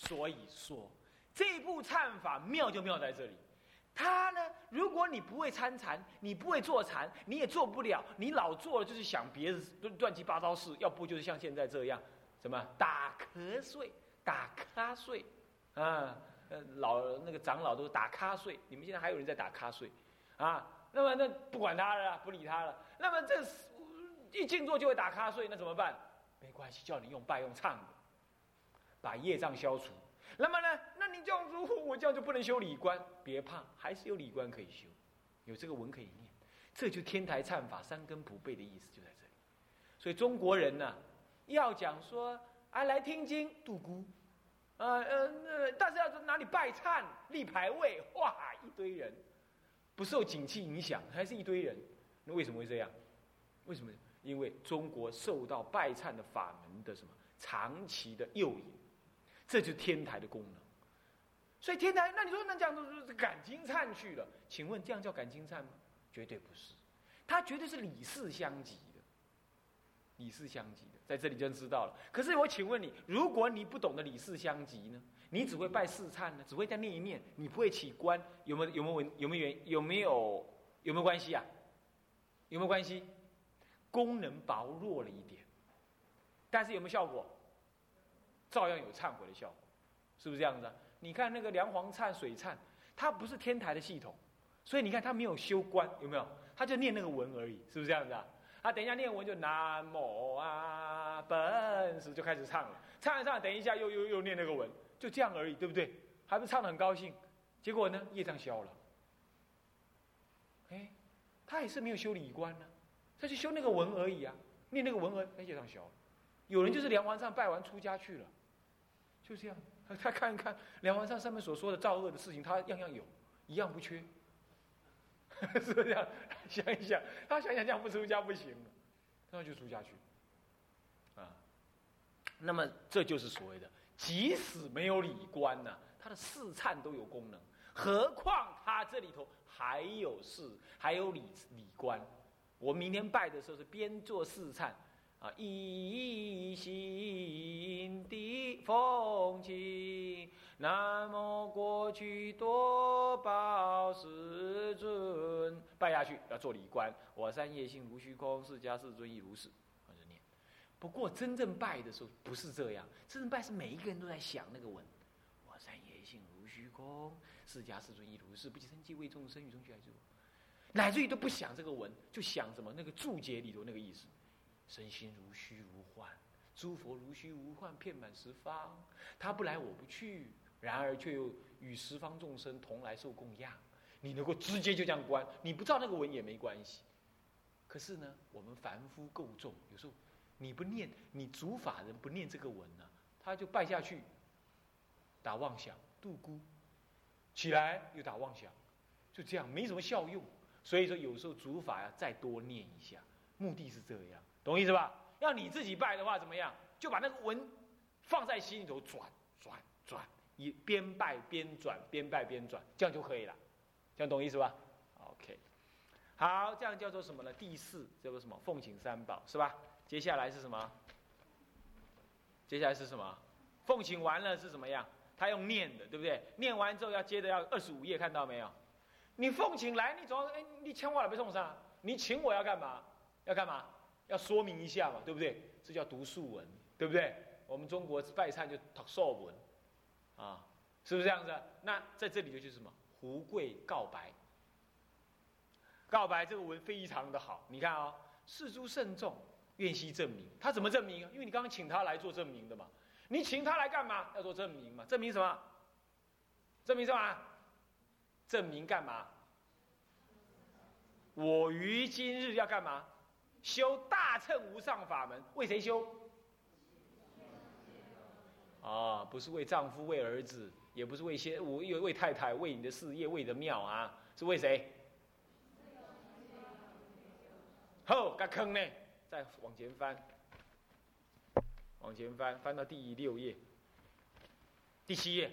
所以说，这部忏法妙就妙在这里。他呢，如果你不会参禅，你不会坐禅，你也做不了。你老做了就是想别的乱七八糟事，要不就是像现在这样，什么打瞌睡、打瞌睡，啊，老那个长老都打瞌睡。你们现在还有人在打瞌睡，啊？那么那不管他了，不理他了。那么这一静坐就会打瞌睡，那怎么办？没关系，叫你用拜用唱的，把业障消除。那么呢？那你这样如果我这样就不能修理观？别怕，还是有理观可以修，有这个文可以念。这就天台忏法三根普被的意思就在这里。所以中国人呢，要讲说啊，来听经度孤，呃呃，但是要哪里拜忏立牌位，哇，一堆人，不受景气影响，还是一堆人。那为什么会这样？为什么？因为中国受到拜忏的法门的什么长期的诱引。这就是天台的功能，所以天台，那你说那这样都是感情忏去了？请问这样叫感情忏吗？绝对不是，它绝对是理事相及的，理事相及的，在这里就知道了。可是我请问你，如果你不懂得理事相及呢？你只会拜四忏呢？只会在念一念，你不会起观，有没有有没有有没有原有没有有没有关系啊？有没有关系？功能薄弱了一点，但是有没有效果？照样有忏悔的效果，是不是这样子？你看那个梁皇忏、水忏，它不是天台的系统，所以你看他没有修观，有没有？他就念那个文而已，是不是这样子啊？他等一下念文就南无啊本师就开始唱了，唱一唱，等一下又又又念那个文，就这样而已，对不对？还不是唱的很高兴？结果呢，业障消了。哎，他也是没有修理观呢，他就修那个文而已啊，念那个文而业障消了。有人就是梁皇忏拜完出家去了。就这样，他看一看梁皇上上面所说的造恶的事情，他样样有，一样不缺，是不是这样？想一想，他想想这样不出家不行，那就出家去，啊，那么这就是所谓的，即使没有理观呢，他的四忏都有功能，何况他这里头还有事，还有理理观。我明天拜的时候是边做四忏。啊！一心的风景，南无过去多宝世尊，拜下去要做礼观。我三业性如虚空，释迦世尊亦如是。我就念。不过真正拜的时候不是这样，真正拜是每一个人都在想那个文。我三业性如虚空，释迦世尊亦如是。不计生计为众生，与众俱来之乃至于都不想这个文，就想什么那个注解里头那个意思。身心如虚如幻，诸佛如虚如幻，遍满十方。他不来，我不去，然而却又与十方众生同来受供养。你能够直接就这样观，你不照那个文也没关系。可是呢，我们凡夫够重，有时候你不念，你主法人不念这个文呢，他就拜下去，打妄想，度孤，起来又打妄想，就这样没什么效用。所以说，有时候主法要再多念一下，目的是这样。懂意思吧？要你自己拜的话，怎么样？就把那个文放在心里头转转转，一边拜边转，边拜边转，这样就可以了。这样懂意思吧？OK，好，这样叫做什么呢？第四叫做什么？奉请三宝是吧？接下来是什么？接下来是什么？奉请完了是什么样？他用念的，对不对？念完之后要接着要二十五页，看到没有？你奉请来，你总哎，你请我来被送上，你请我要干嘛？要干嘛？要说明一下嘛，对不对？这叫读素文，对不对？我们中国拜忏就读素文，啊，是不是这样子？那在这里就是什么？胡贵告白，告白这个文非常的好。你看啊，事诸慎重，愿悉证明。他怎么证明？因为你刚刚请他来做证明的嘛。你请他来干嘛？要做证明嘛？证明什么？证明什么？证明干嘛？我于今日要干嘛？修大乘无上法门，为谁修？啊，不是为丈夫、为儿子，也不是为先，我为为太太，为你的事业，为你的庙啊，是为谁？后个坑呢？再往前翻，往前翻，翻到第六页、第七页，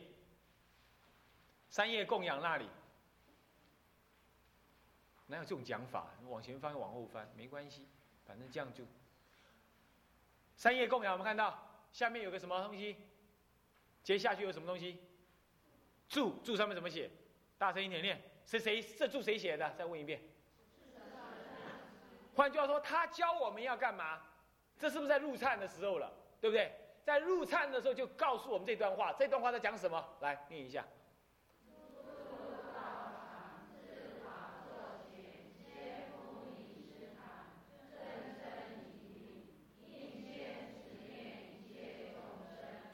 三页供养那里。哪有这种讲法？往前翻，往后翻，没关系。反正这样就，三叶供养，我们看到下面有个什么东西？接下去有什么东西？注注上面怎么写？大声一点念。是谁？这注谁写的？再问一遍。换句话说，他教我们要干嘛？这是不是在入忏的时候了？对不对？在入忏的时候就告诉我们这段话。这段话在讲什么？来念一下。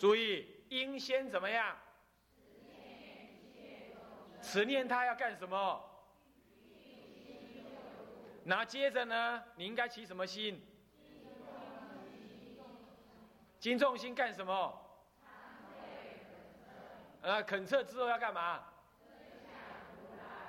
注意，应先怎么样？持念他要干什么？那接着呢？你应该起什么心？金重心干什么？呃，恳测之后要干嘛？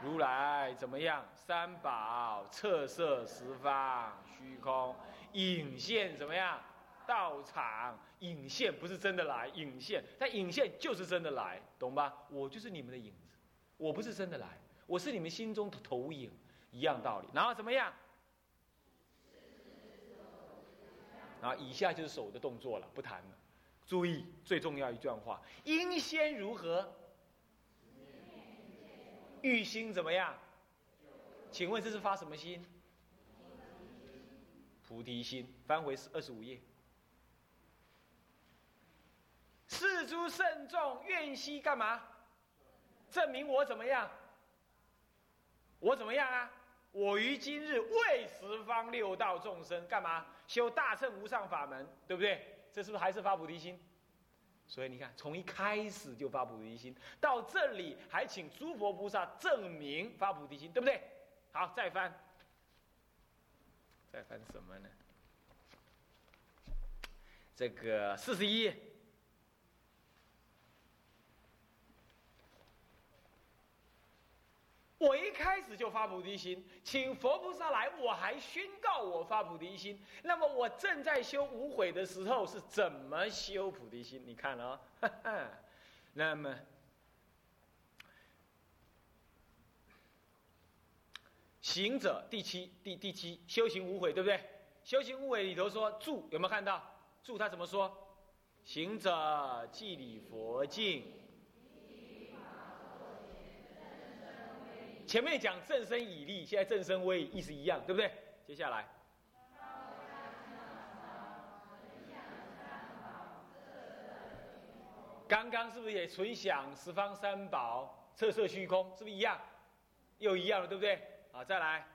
如来怎么样？三宝测色十方虚空影现怎么样？道场影现不是真的来，影现但影现就是真的来，懂吧？我就是你们的影子，我不是真的来，我是你们心中的投影，一样道理。然后怎么样？然后，以下就是手的动作了，不谈了。注意，最重要一段话：应先如何？欲心怎么样？请问这是发什么心？菩提心。翻回二十五页。世诸圣众愿悉干嘛？证明我怎么样？我怎么样啊？我于今日为十方六道众生干嘛？修大乘无上法门，对不对？这是不是还是发菩提心？所以你看，从一开始就发菩提心，到这里还请诸佛菩萨证明发菩提心，对不对？好，再翻，再翻什么呢？这个四十一页。我一开始就发菩提心，请佛菩萨来，我还宣告我发菩提心。那么我正在修无悔的时候是怎么修菩提心？你看啊，那么行者第七第第七修行无悔，对不对？修行无悔里头说住有没有看到？住他怎么说？行者即礼佛境。前面讲正身以立，现在正身威，意思一样，对不对？接下来，刚刚是不是也纯享十方三宝，色色虚空，是不是一样？又一样了，对不对？好，再来。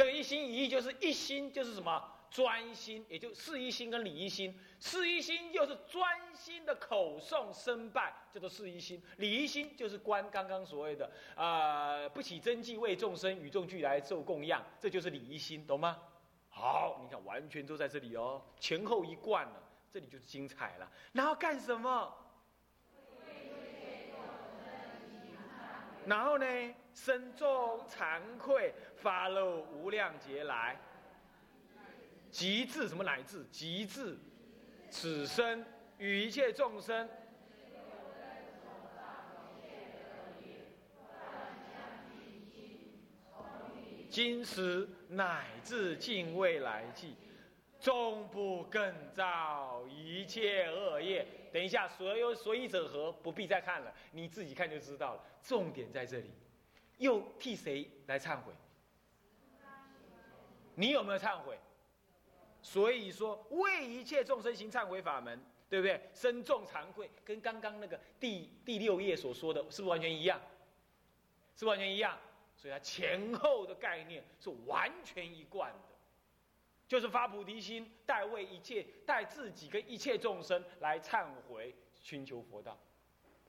这一心一意就是一心，就是什么专心，也就事一心跟理一心。事一心就是专心的口诵身拜，叫做事一心；理一心就是观刚刚所谓的啊，不起真迹为众生与众俱来受供养，这就是理一心，懂吗？好，你看完全都在这里哦，前后一贯了，这里就是精彩了。然后干什么？然后呢？身中惭愧，发露无量劫来，极致什么乃至极致，此生与一切众生，今时乃至尽未来际，终不更造一切恶业。等一下，所有所以者何？不必再看了，你自己看就知道了。重点在这里。又替谁来忏悔？你有没有忏悔？所以说为一切众生行忏悔法门，对不对？身重惭愧，跟刚刚那个第第六页所说的是不是完全一样？是完全一样，所以它前后的概念是完全一贯的，就是发菩提心，代为一切，代自己跟一切众生来忏悔，寻求佛道。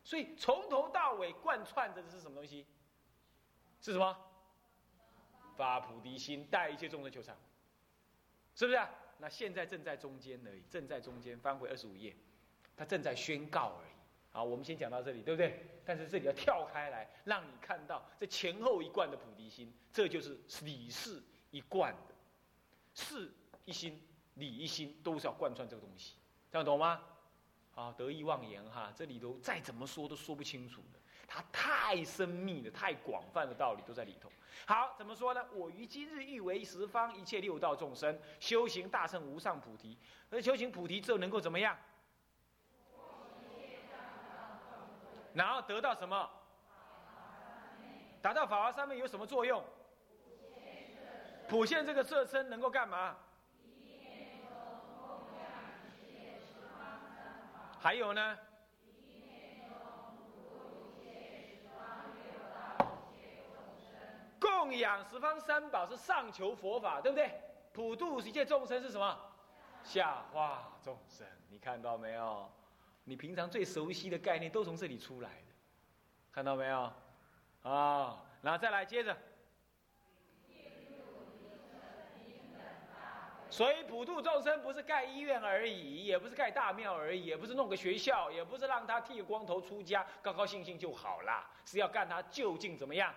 所以从头到尾贯穿着的是什么东西？是什么？发菩提心，带一切众生求忏，是不是？那现在正在中间而已，正在中间。翻回二十五页，他正在宣告而已。好，我们先讲到这里，对不对？但是这里要跳开来，让你看到这前后一贯的菩提心，这就是理事一贯，事一心，理一心，都是要贯穿这个东西，这样懂吗？好，得意忘言哈，这里头再怎么说都说不清楚的。它太深密了，太广泛的道理都在里头。好，怎么说呢？我于今日欲为十方一切六道众生修行大乘无上菩提，而修行菩提之后能够怎么样？然后得到什么？达到法华三昧有什么作用？普现这个色身能够干嘛？还有呢？供养十方三宝是上求佛法，对不对？普度一切众生是什么？下化众生。你看到没有？你平常最熟悉的概念都从这里出来的，看到没有？啊，然后再来接着。所以普度众生不是盖医院而已，也不是盖大庙而已，也不是弄个学校，也不是让他剃光头出家，高高兴兴就好了，是要干他究竟怎么样？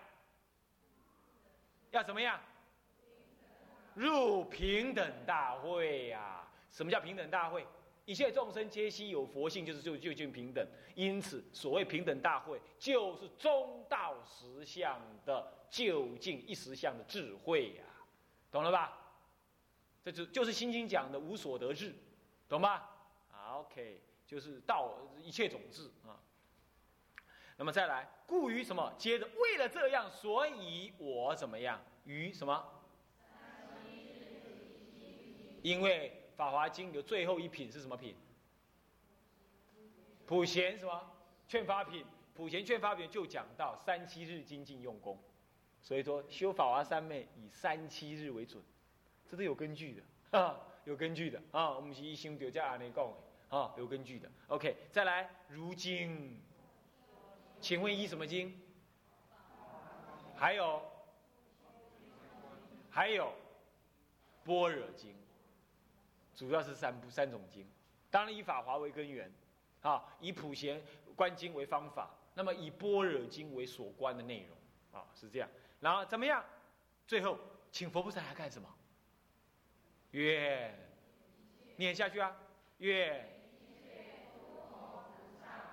要怎么样？入平等大会呀！什么叫平等大会？一切众生皆悉有佛性，就是就就近平等。因此，所谓平等大会，就是中道实相的就近一实相的智慧呀，懂了吧？这就就是《心经》讲的无所得智，懂吧？好，OK，就是道一切种智啊。那么再来，故于什么？接着，为了这样，所以我怎么样？于什么？因为《法华经》有最后一品是什么品？普贤什么？劝发品。普贤劝发品就讲到三七日精进用功，所以说修法华三昧以三七日为准。这都有根据的 啊，有根据的啊，我们是一心就叫安尼讲的啊，有根据的。OK，再来，如今，请问依什么经？还有，还有，般若经，主要是三部三种经，当然以法华为根源，啊，以普贤观经为方法，那么以般若经为所观的内容，啊，是这样。然后怎么样？最后，请佛菩萨来干什么？愿念下去啊！愿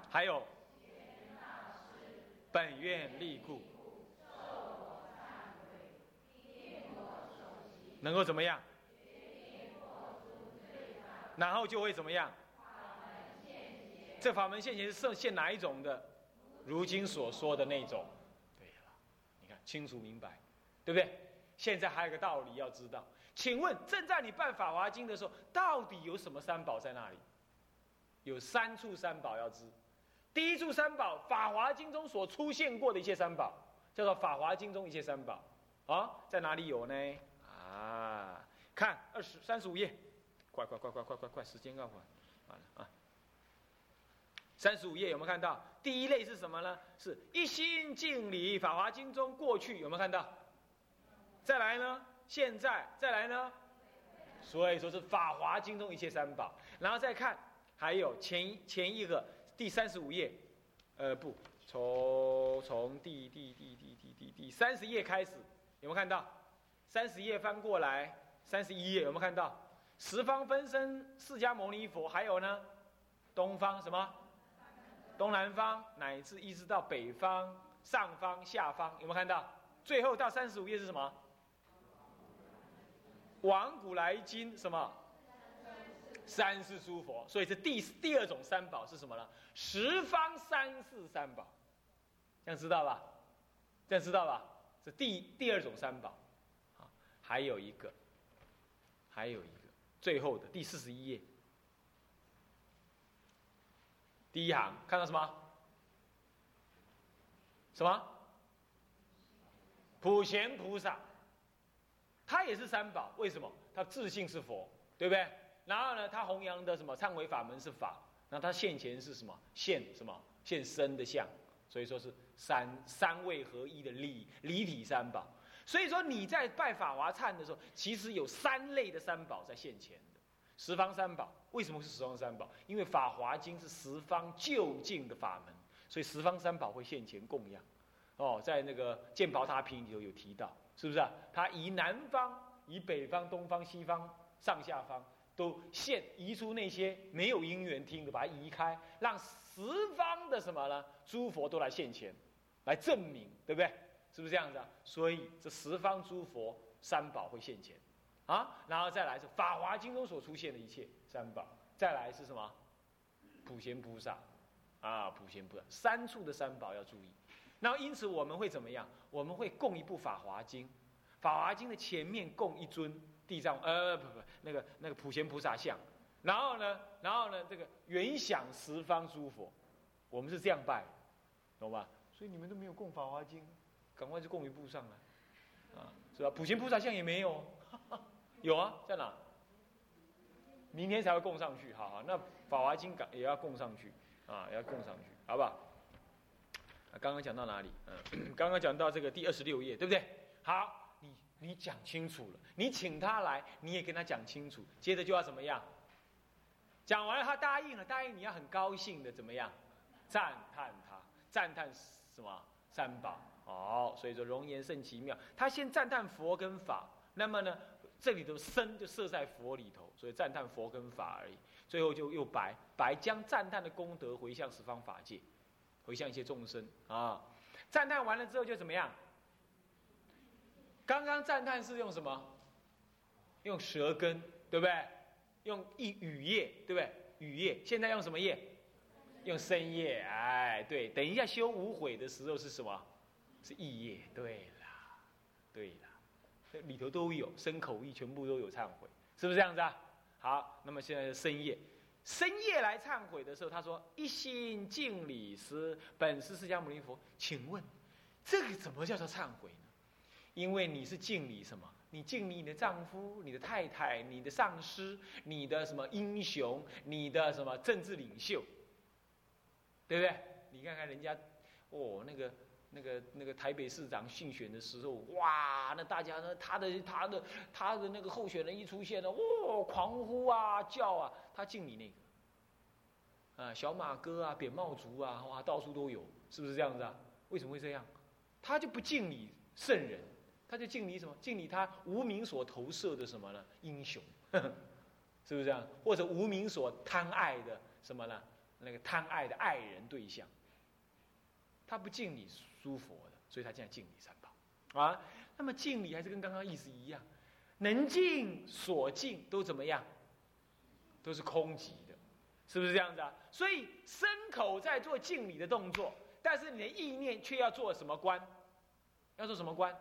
还有本愿力故，能够怎么样？然后就会怎么样？这法门现前是现哪一种的？如今所说的那种。对了，你看清楚明白，对不对？现在还有个道理要知道。请问，正在你办法华经的时候，到底有什么三宝在那里？有三处三宝要知。第一处三宝，法华经中所出现过的一切三宝，叫做法华经中一切三宝。啊，在哪里有呢？啊，看二十三十五页，快快快快快快快，时间要完，完了啊。三十五页有没有看到？第一类是什么呢？是一心敬礼法华经中过去有没有看到？再来呢？现在再来呢，所以说是《法华经》中一切三宝，然后再看，还有前前一个第三十五页，呃不，从从第第第第第第第三十页开始，有没有看到？三十页翻过来，三十一页有没有看到？十方分身释迦牟尼佛，还有呢，东方什么？东南方，乃至一直到北方、上方、下方，有没有看到？最后到三十五页是什么？往古来今什么？三世诸佛，所以这第第二种三宝是什么呢？十方三世三宝，这样知道吧？这样知道吧？是第第二种三宝，啊，还有一个，还有一个，最后的第四十一页，第一行看到什么？什么？普贤菩萨。他也是三宝，为什么？他自信是佛，对不对？然后呢，他弘扬的什么忏悔法门是法，那他现前是什么？现什么？现身的相，所以说是三三位合一的离离体三宝。所以说你在拜法华忏的时候，其实有三类的三宝在现前的十方三宝。为什么是十方三宝？因为法华经是十方就近的法门，所以十方三宝会现前供养。哦，在那个《剑宝塔品》里头有提到。是不是啊？他以南方、以北方、东方、西方、上下方都现移出那些没有因缘听的，把它移开，让十方的什么呢？诸佛都来现前，来证明，对不对？是不是这样子啊？所以这十方诸佛三宝会现前，啊，然后再来是《法华经》中所出现的一切三宝，再来是什么？普贤菩萨，啊，普贤菩萨三处的三宝要注意。然后因此我们会怎么样？我们会供一部《法华经》，《法华经》的前面供一尊地藏，呃，不不，那个那个普贤菩萨像。然后呢，然后呢，这个原想十方诸佛，我们是这样拜，懂吧？所以你们都没有供《法华经》。赶快就供一部上来，啊，是吧？普贤菩萨像也没有，有啊，在哪？明天才会供上去，好好，那法华经赶也要供上去，啊，也要供上去，好不好？啊，刚刚讲到哪里？嗯，刚刚讲到这个第二十六页，对不对？好，你你讲清楚了，你请他来，你也跟他讲清楚，接着就要怎么样？讲完了，他答应了，答应你要很高兴的怎么样？赞叹他，赞叹什么？三宝。好，所以说容颜甚奇妙。他先赞叹佛跟法，那么呢，这里的身就设在佛里头，所以赞叹佛跟法而已。最后就又白白将赞叹的功德回向十方法界，回向一些众生啊。赞叹完了之后就怎么样？刚刚赞叹是用什么？用舌根，对不对？用一语业，对不对？语业。现在用什么业？用声业。哎，对，等一下修无悔的时候是什么？是意业，对啦，对啦，这里头都有身口意，全部都有忏悔，是不是这样子啊？好，那么现在是深夜，深夜来忏悔的时候，他说一心敬礼师，本师释迦牟尼佛，请问这个怎么叫做忏悔呢？因为你是敬礼什么？你敬礼你的丈夫、你的太太、你的上司、你的什么英雄、你的什么政治领袖，对不对？你看看人家，哦，那个。那个那个台北市长竞选的时候，哇，那大家呢，他的他的他的那个候选人一出现了，哇，狂呼啊叫啊，他敬你那个，啊，小马哥啊，扁帽族啊，哇，到处都有，是不是这样子啊？为什么会这样？他就不敬你圣人，他就敬你什么？敬你他无名所投射的什么呢？英雄，呵呵是不是这样？或者无名所贪爱的什么呢？那个贪爱的爱人对象，他不敬你。诸佛的，所以他现在敬礼三宝，啊，那么敬礼还是跟刚刚意思一样，能敬所敬都怎么样？都是空寂的，是不是这样子啊？所以身口在做敬礼的动作，但是你的意念却要做什么观？要做什么观？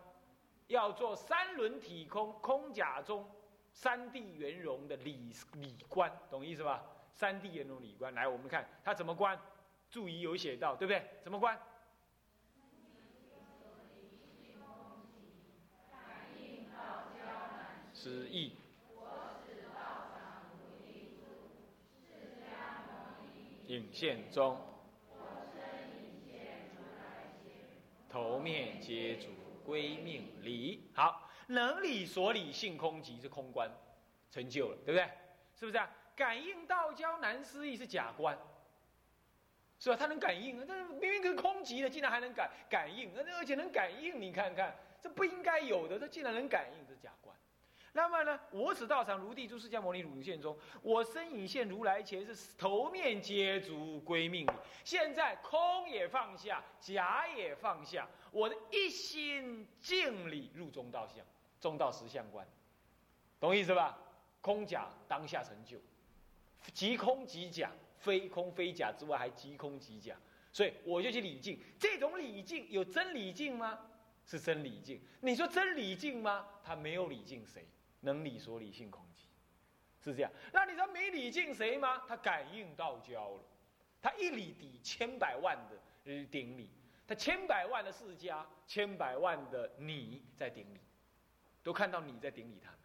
要做三轮体空空假中三地圆融的理理观，懂意思吧？三地圆融理观，来，我们看他怎么观？注意有写到，对不对？怎么观？之意。影现中，头面皆主归命理。好，能理所理性空即是空观，成就了，对不对？是不是啊？感应道交难思议是假观，是吧？他能感应，但是明明是空寂的，竟然还能感感应，而且能感应，你看看，这不应该有的，他竟然能感应，那么呢？我此道场如地诸释迦牟尼乳现中，我身影现如来前，是头面皆足归命里。现在空也放下，假也放下，我的一心敬礼入中道相，中道实相观，懂意思吧？空假当下成就，即空即假，非空非假之外，还即空即假。所以我就去礼敬，这种礼敬有真礼敬吗？是真礼敬。你说真礼敬吗？他没有礼敬谁。能理所理性空寂，是这样。那你说没理敬谁吗？他感应道交了，他一礼抵千百万的顶礼，他千百万的世家，千百万的你在顶礼，都看到你在顶礼他们，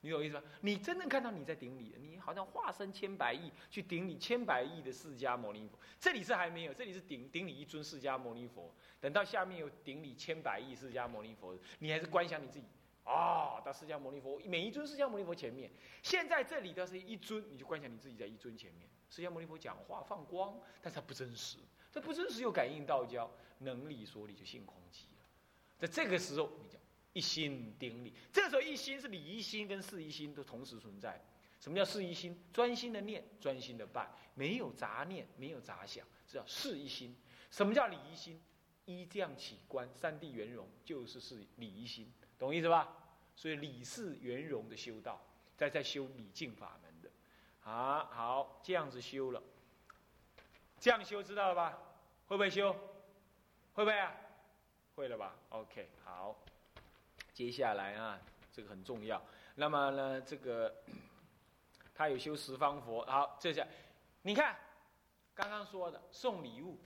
你懂意思吗？你真正看到你在顶礼，你好像化身千百亿去顶礼千百亿的释迦牟尼佛。这里是还没有，这里是顶顶礼一尊释迦牟尼佛。等到下面有顶礼千百亿释迦牟尼佛，你还是观想你自己。啊，到释迦牟尼佛每一尊释迦牟尼佛前面，现在这里的是一尊，你就观想你自己在一尊前面。释迦牟尼佛讲话放光，但是它不真实，这不真实又感应道交，能理所理就性空寂了。在这个时候，你讲一心顶礼，这时候一心是礼一心跟事一心都同时存在。什么叫事一心？专心的念，专心的拜，没有杂念，没有杂想，这叫事一心。什么叫礼一心？一这样起观，三谛圆融就是是理心，懂意思吧？所以理事圆融的修道，在在修理净法门的，啊，好，这样子修了，这样修知道了吧？会不会修？会不会啊？会了吧？OK，好，接下来啊，这个很重要。那么呢，这个 他有修十方佛，好，这下你看刚刚说的送礼物。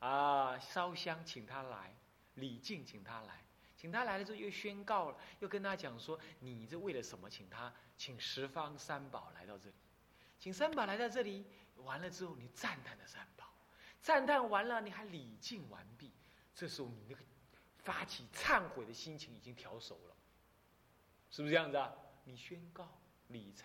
啊，烧香请他来，礼敬请他来，请他来了之后又宣告了，又跟他讲说，你这为了什么请他，请十方三宝来到这里，请三宝来到这里，完了之后你赞叹的三宝，赞叹完了你还礼敬完毕，这时候你那个发起忏悔的心情已经调熟了，是不是这样子啊？你宣告、礼忏、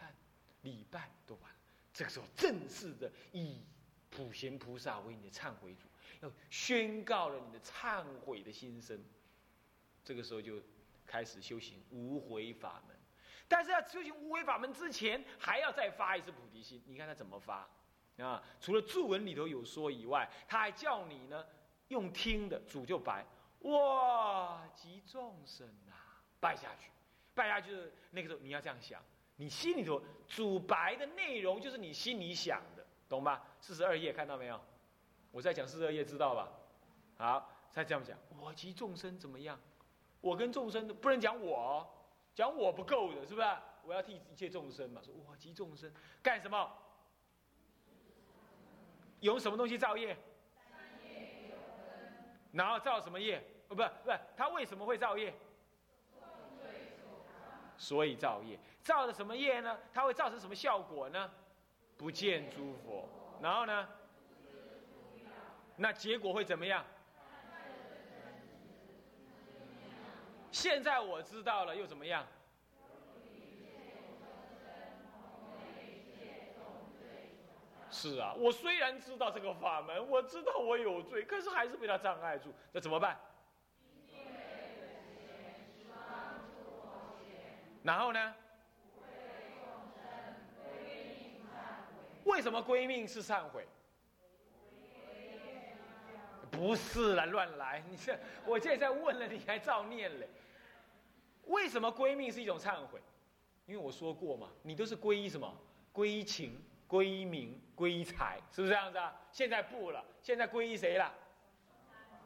礼拜都完了，这个时候正式的以普贤菩萨为你的忏悔主。要宣告了你的忏悔的心声，这个时候就开始修行无悔法门。但是要修行无悔法门之前，还要再发一次菩提心。你看他怎么发啊？除了注文里头有说以外，他还叫你呢用听的，主就白哇，集众生啊，拜下去，拜下去那个时候你要这样想，你心里头主白的内容就是你心里想的，懂吗？四十二页看到没有？我在讲四十二页，知道吧？好，再这样讲，我及众生怎么样？我跟众生不能讲我，讲我不够的，是不是？我要替一切众生嘛。说我及众生干什么？有什么东西造业？然后造什么业？哦，不，不，他为什么会造业？所以造业，造的什么业呢？它会造成什么效果呢？不见诸佛，然后呢？那结果会怎么样？现在我知道了，又怎么样？是啊，我虽然知道这个法门，我知道我有罪，可是还是被他障碍住，那怎么办？然后呢？为什么归命是忏悔？不是了，乱来！你这，我现在问了，你还照念嘞？为什么归命是一种忏悔？因为我说过嘛，你都是皈依什么？皈依情、皈依名、皈依财，是不是这样子啊？现在不了，现在皈依谁了？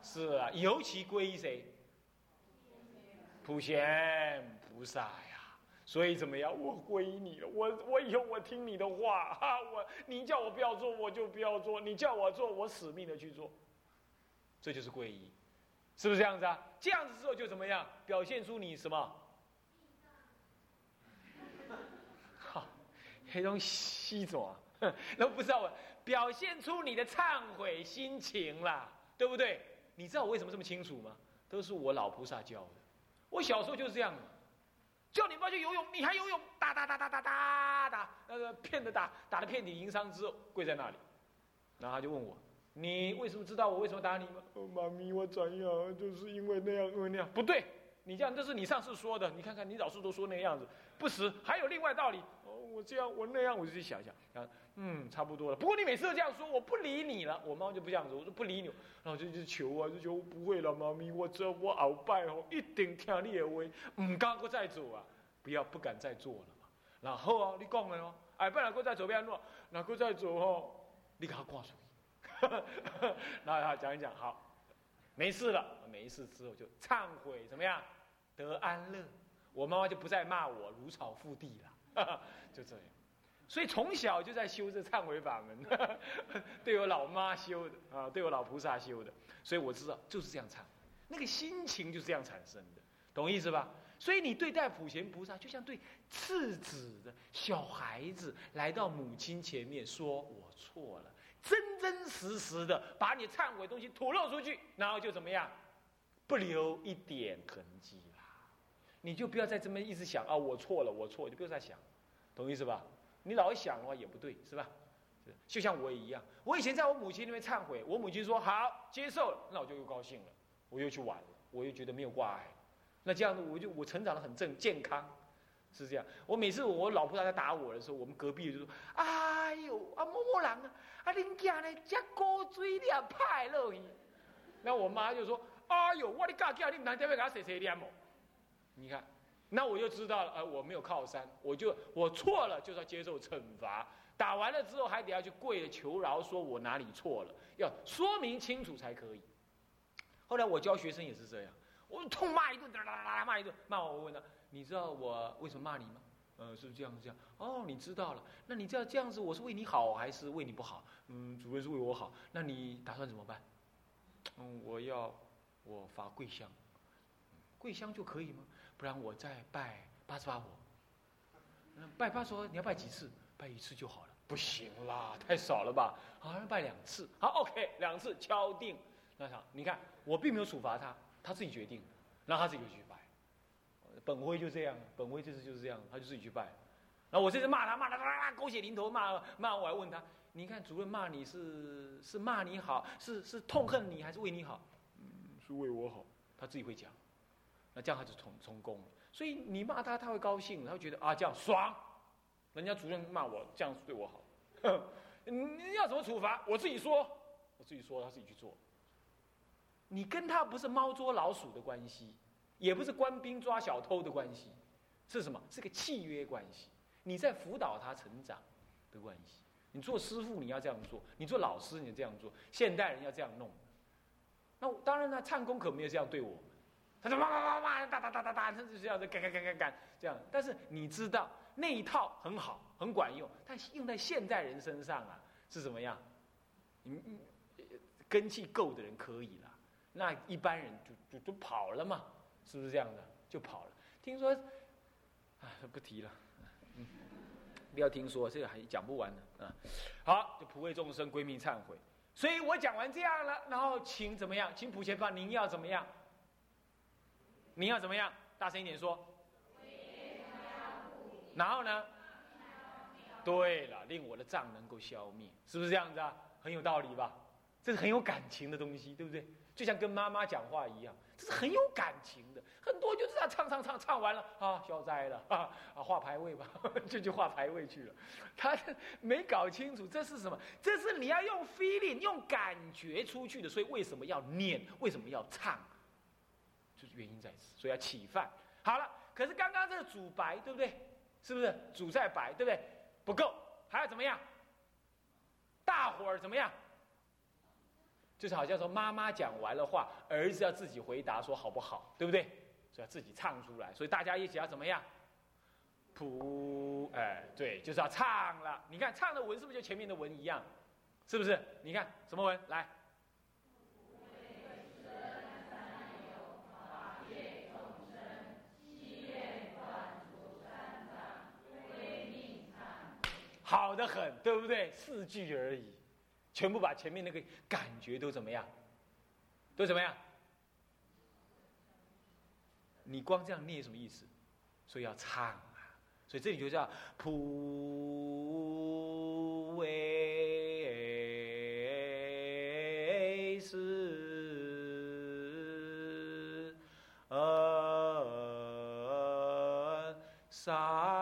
是啊，尤其皈依谁？普贤菩萨呀！所以怎么样？我皈依你了，我我以后我听你的话 哈，我你叫我不要做，我就不要做；你叫我做，我死命的去做。这就是皈依，是不是这样子啊？这样子之后就怎么样？表现出你什么？好，黑龙西爪，都不知道我表现出你的忏悔心情啦，对不对？你知道我为什么这么清楚吗？都是我老菩萨教的。我小时候就是这样的，叫你不要去游泳，你还游泳，打打打打打打打，那个骗的打，打的遍体鳞伤之后，跪在那里，然后他就问我。你为什么知道我为什么打你吗？妈咪，我怎样？就是因为那样，因为那样。不对，你这样这是你上次说的。你看看，你老师都说那个样子，不实。还有另外道理。哦，我这样，我那样，我就去想想。啊，嗯，差不多了。不过你每次都这样说，我不理你了。我妈妈就不这样子，我说不理你。然后就就求啊，就求不会了，妈咪，我这我鳌拜哦，一定听你的话，唔敢搁再做啊，不要不敢再做了嘛。然后啊，你讲的哦，哎，不然搁再做变喏，那搁再走哦，你给他挂出。那好讲一讲，好，没事了，没事之后就忏悔，怎么样？得安乐，我妈妈就不再骂我如草覆地了，就这样。所以从小就在修这忏悔法门，对我老妈修的啊，对我老菩萨修的，所以我知道就是这样忏，那个心情就是这样产生的，懂意思吧？所以你对待普贤菩萨，就像对次子的小孩子来到母亲前面说：“我错了。”真真实实的把你忏悔东西吐露出去，然后就怎么样，不留一点痕迹啦。你就不要再这么一直想啊，我错了，我错，就不要再想，懂意思吧？你老想的话也不对，是吧？就像我也一样，我以前在我母亲那边忏悔，我母亲说好接受了，那我就又高兴了，我又去玩了，我又觉得没有挂碍，那这样子我就我成长的很正健康。是这样，我每次我老婆在打我的时候，我们隔壁就说：“哎呦，啊某某人啊，啊恁囝呢，这高嘴脸派落去。”那我妈就说：“哎呦，我的嘎叫你男在要给他谁谁念哦？”你看，那我就知道了，呃，我没有靠山，我就我错了，就是要接受惩罚。打完了之后，还得要去跪着求饶，说我哪里错了，要说明清楚才可以。后来我教学生也是这样，我痛骂一顿，啦啦啦骂一顿，骂我，我问他：“你知道我为什么骂你吗？”呃，是不是这样？这样哦，你知道了。那你知道这样子，我是为你好还是为你不好？嗯，主任是为我好。那你打算怎么办？嗯，我要我发桂香，桂香就可以吗？不然我再拜八十八佛。嗯，拜八十八，你要拜几次？拜一次就好了。不行啦，太少了吧？好像拜两次。好，OK，两次敲定。那啥，你看我并没有处罚他，他自己决定，然后他自己就去拜。本辉就这样，本辉这次就是这样，他就自己去拜。然后我这次骂他，骂他，啦狗血淋头骂，骂我还问他。你看主任骂你是是骂你好，是是痛恨你还是为你好？嗯，是为我好。他自己会讲，那这样他就成成功了。所以你骂他，他会高兴，他会觉得啊这样爽。人家主任骂我这样对我好，你要怎么处罚？我自己说，我自己说，他自己去做。你跟他不是猫捉老鼠的关系，也不是官兵抓小偷的关系，是什么？是个契约关系。你在辅导他成长的关系。你做师傅你要这样做，你做老师你这样做，现代人要这样弄。那当然呢，唱功可没有这样对我们，他说哇哇哇哇，哒哒哒哒哒，他是这样子干干干干干这样。但是你知道那一套很好，很管用，但用在现代人身上啊是怎么样？你根气够的人可以了，那一般人就就就跑了嘛，是不是这样的？就跑了。听说，啊，不提了。不要听说，这个还讲不完呢啊！好，就普为众生归命忏悔。所以我讲完这样了，然后请怎么样？请普贤爸，您要怎么样？您要怎么样？大声一点说。然后呢？对了，令我的障能够消灭，是不是这样子啊？很有道理吧？这是很有感情的东西，对不对？就像跟妈妈讲话一样，这是很有感情的。很多就是这样唱唱唱唱完了啊，消灾了啊啊，画牌位吧，就去画牌位去了。他没搞清楚这是什么，这是你要用 feeling 用感觉出去的。所以为什么要念？为什么要唱？就是原因在此。所以要起饭。好了，可是刚刚这个煮白，对不对？是不是煮在白，对不对？不够，还要怎么样？大伙儿怎么样？就是好像说妈妈讲完了话，儿子要自己回答说好不好，对不对？所以要自己唱出来。所以大家一起要怎么样？谱，哎，对，就是要唱了。你看唱的文是不是就前面的文一样？是不是？你看什么文？来。好的很，对不对？四句而已。全部把前面那个感觉都怎么样？都怎么样？你光这样念什么意思？所以要唱啊！所以这里就叫普为师，呃，三。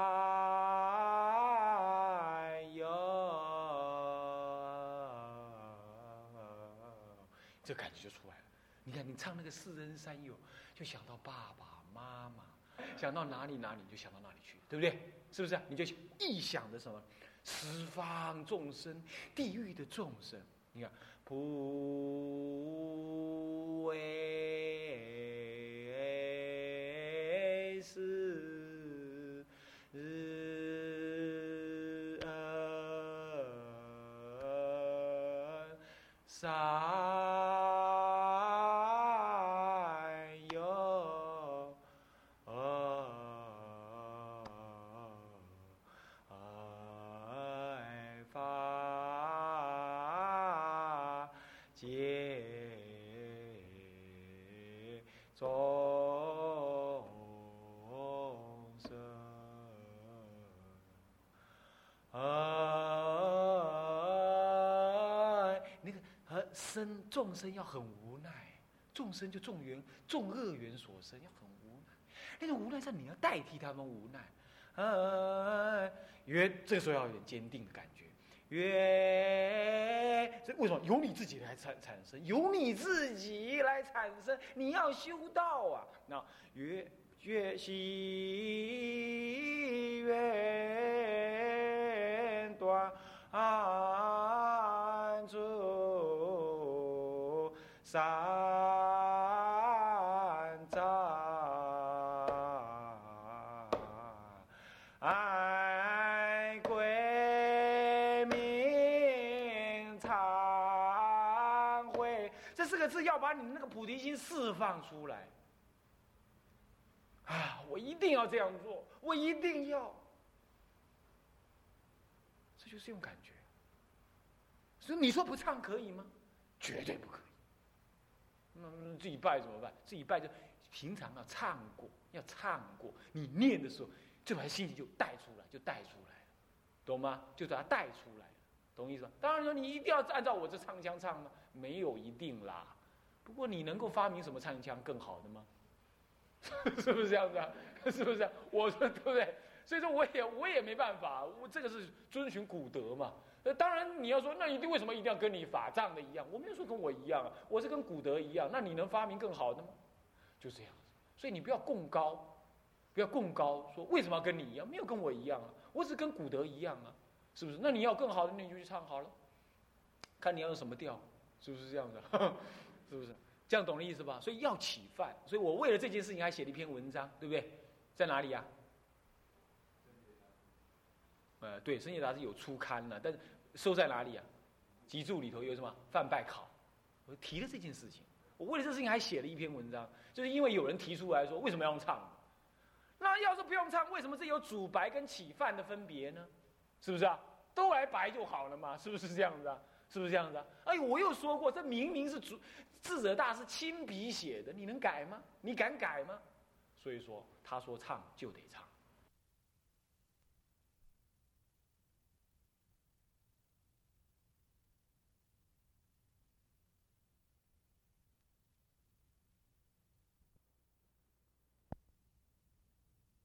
唱那个四人三友，就想到爸爸妈妈，想到哪里哪里就想到哪里去，对不对？是不是？你就臆想着什么？十方众生，地狱的众生。你看，普为是三。生众生要很无奈，众生就众缘众恶缘所生，要很无奈。那种无奈是你要代替他们无奈，呃，因为这个时候要有点坚定的感觉。愿，这为什么由你自己来产产生？由你自己来产生，你要修道啊！那愿愿心愿爱、贵、明、唱、会，这四个字要把你那个菩提心释放出来啊！我一定要这样做，我一定要。这就是用感觉。所以你说不唱可以吗？绝对不可以。那自己拜怎么办？自己拜就平常要唱过，要唱过。你念的时候，这把心情就带出来，就带出来了，懂吗？就把它带出来了，懂意思吧？当然说你一定要按照我这唱腔唱吗？没有一定啦。不过你能够发明什么唱腔更好的吗？是不是这样子啊？是不是？我说对不对？所以说我也我也没办法，我这个是遵循古德嘛。那当然你要说，那一定为什么一定要跟你法藏的一样？我没有说跟我一样啊，我是跟古德一样。那你能发明更好的吗？就这样子。所以你不要共高，要共高，说为什么要跟你一样？没有跟我一样啊，我只跟古德一样啊，是不是？那你要更好的，那你就去唱好了，看你要用什么调，是不是这样的？是不是这样懂的意思吧？所以要起范，所以我为了这件事情还写了一篇文章，对不对？在哪里呀？呃，对，《深夜杂志》有初刊了，但是收在哪里啊？集注里头有什么？范拜考，我提了这件事情。我为了这事情还写了一篇文章，就是因为有人提出来说，为什么要用唱？那要是不用唱，为什么这有主白跟起范的分别呢？是不是啊？都来白就好了嘛？是不是这样子啊？是不是这样子啊？哎，我又说过，这明明是主智者大师亲笔写的，你能改吗？你敢改吗？所以说，他说唱就得唱。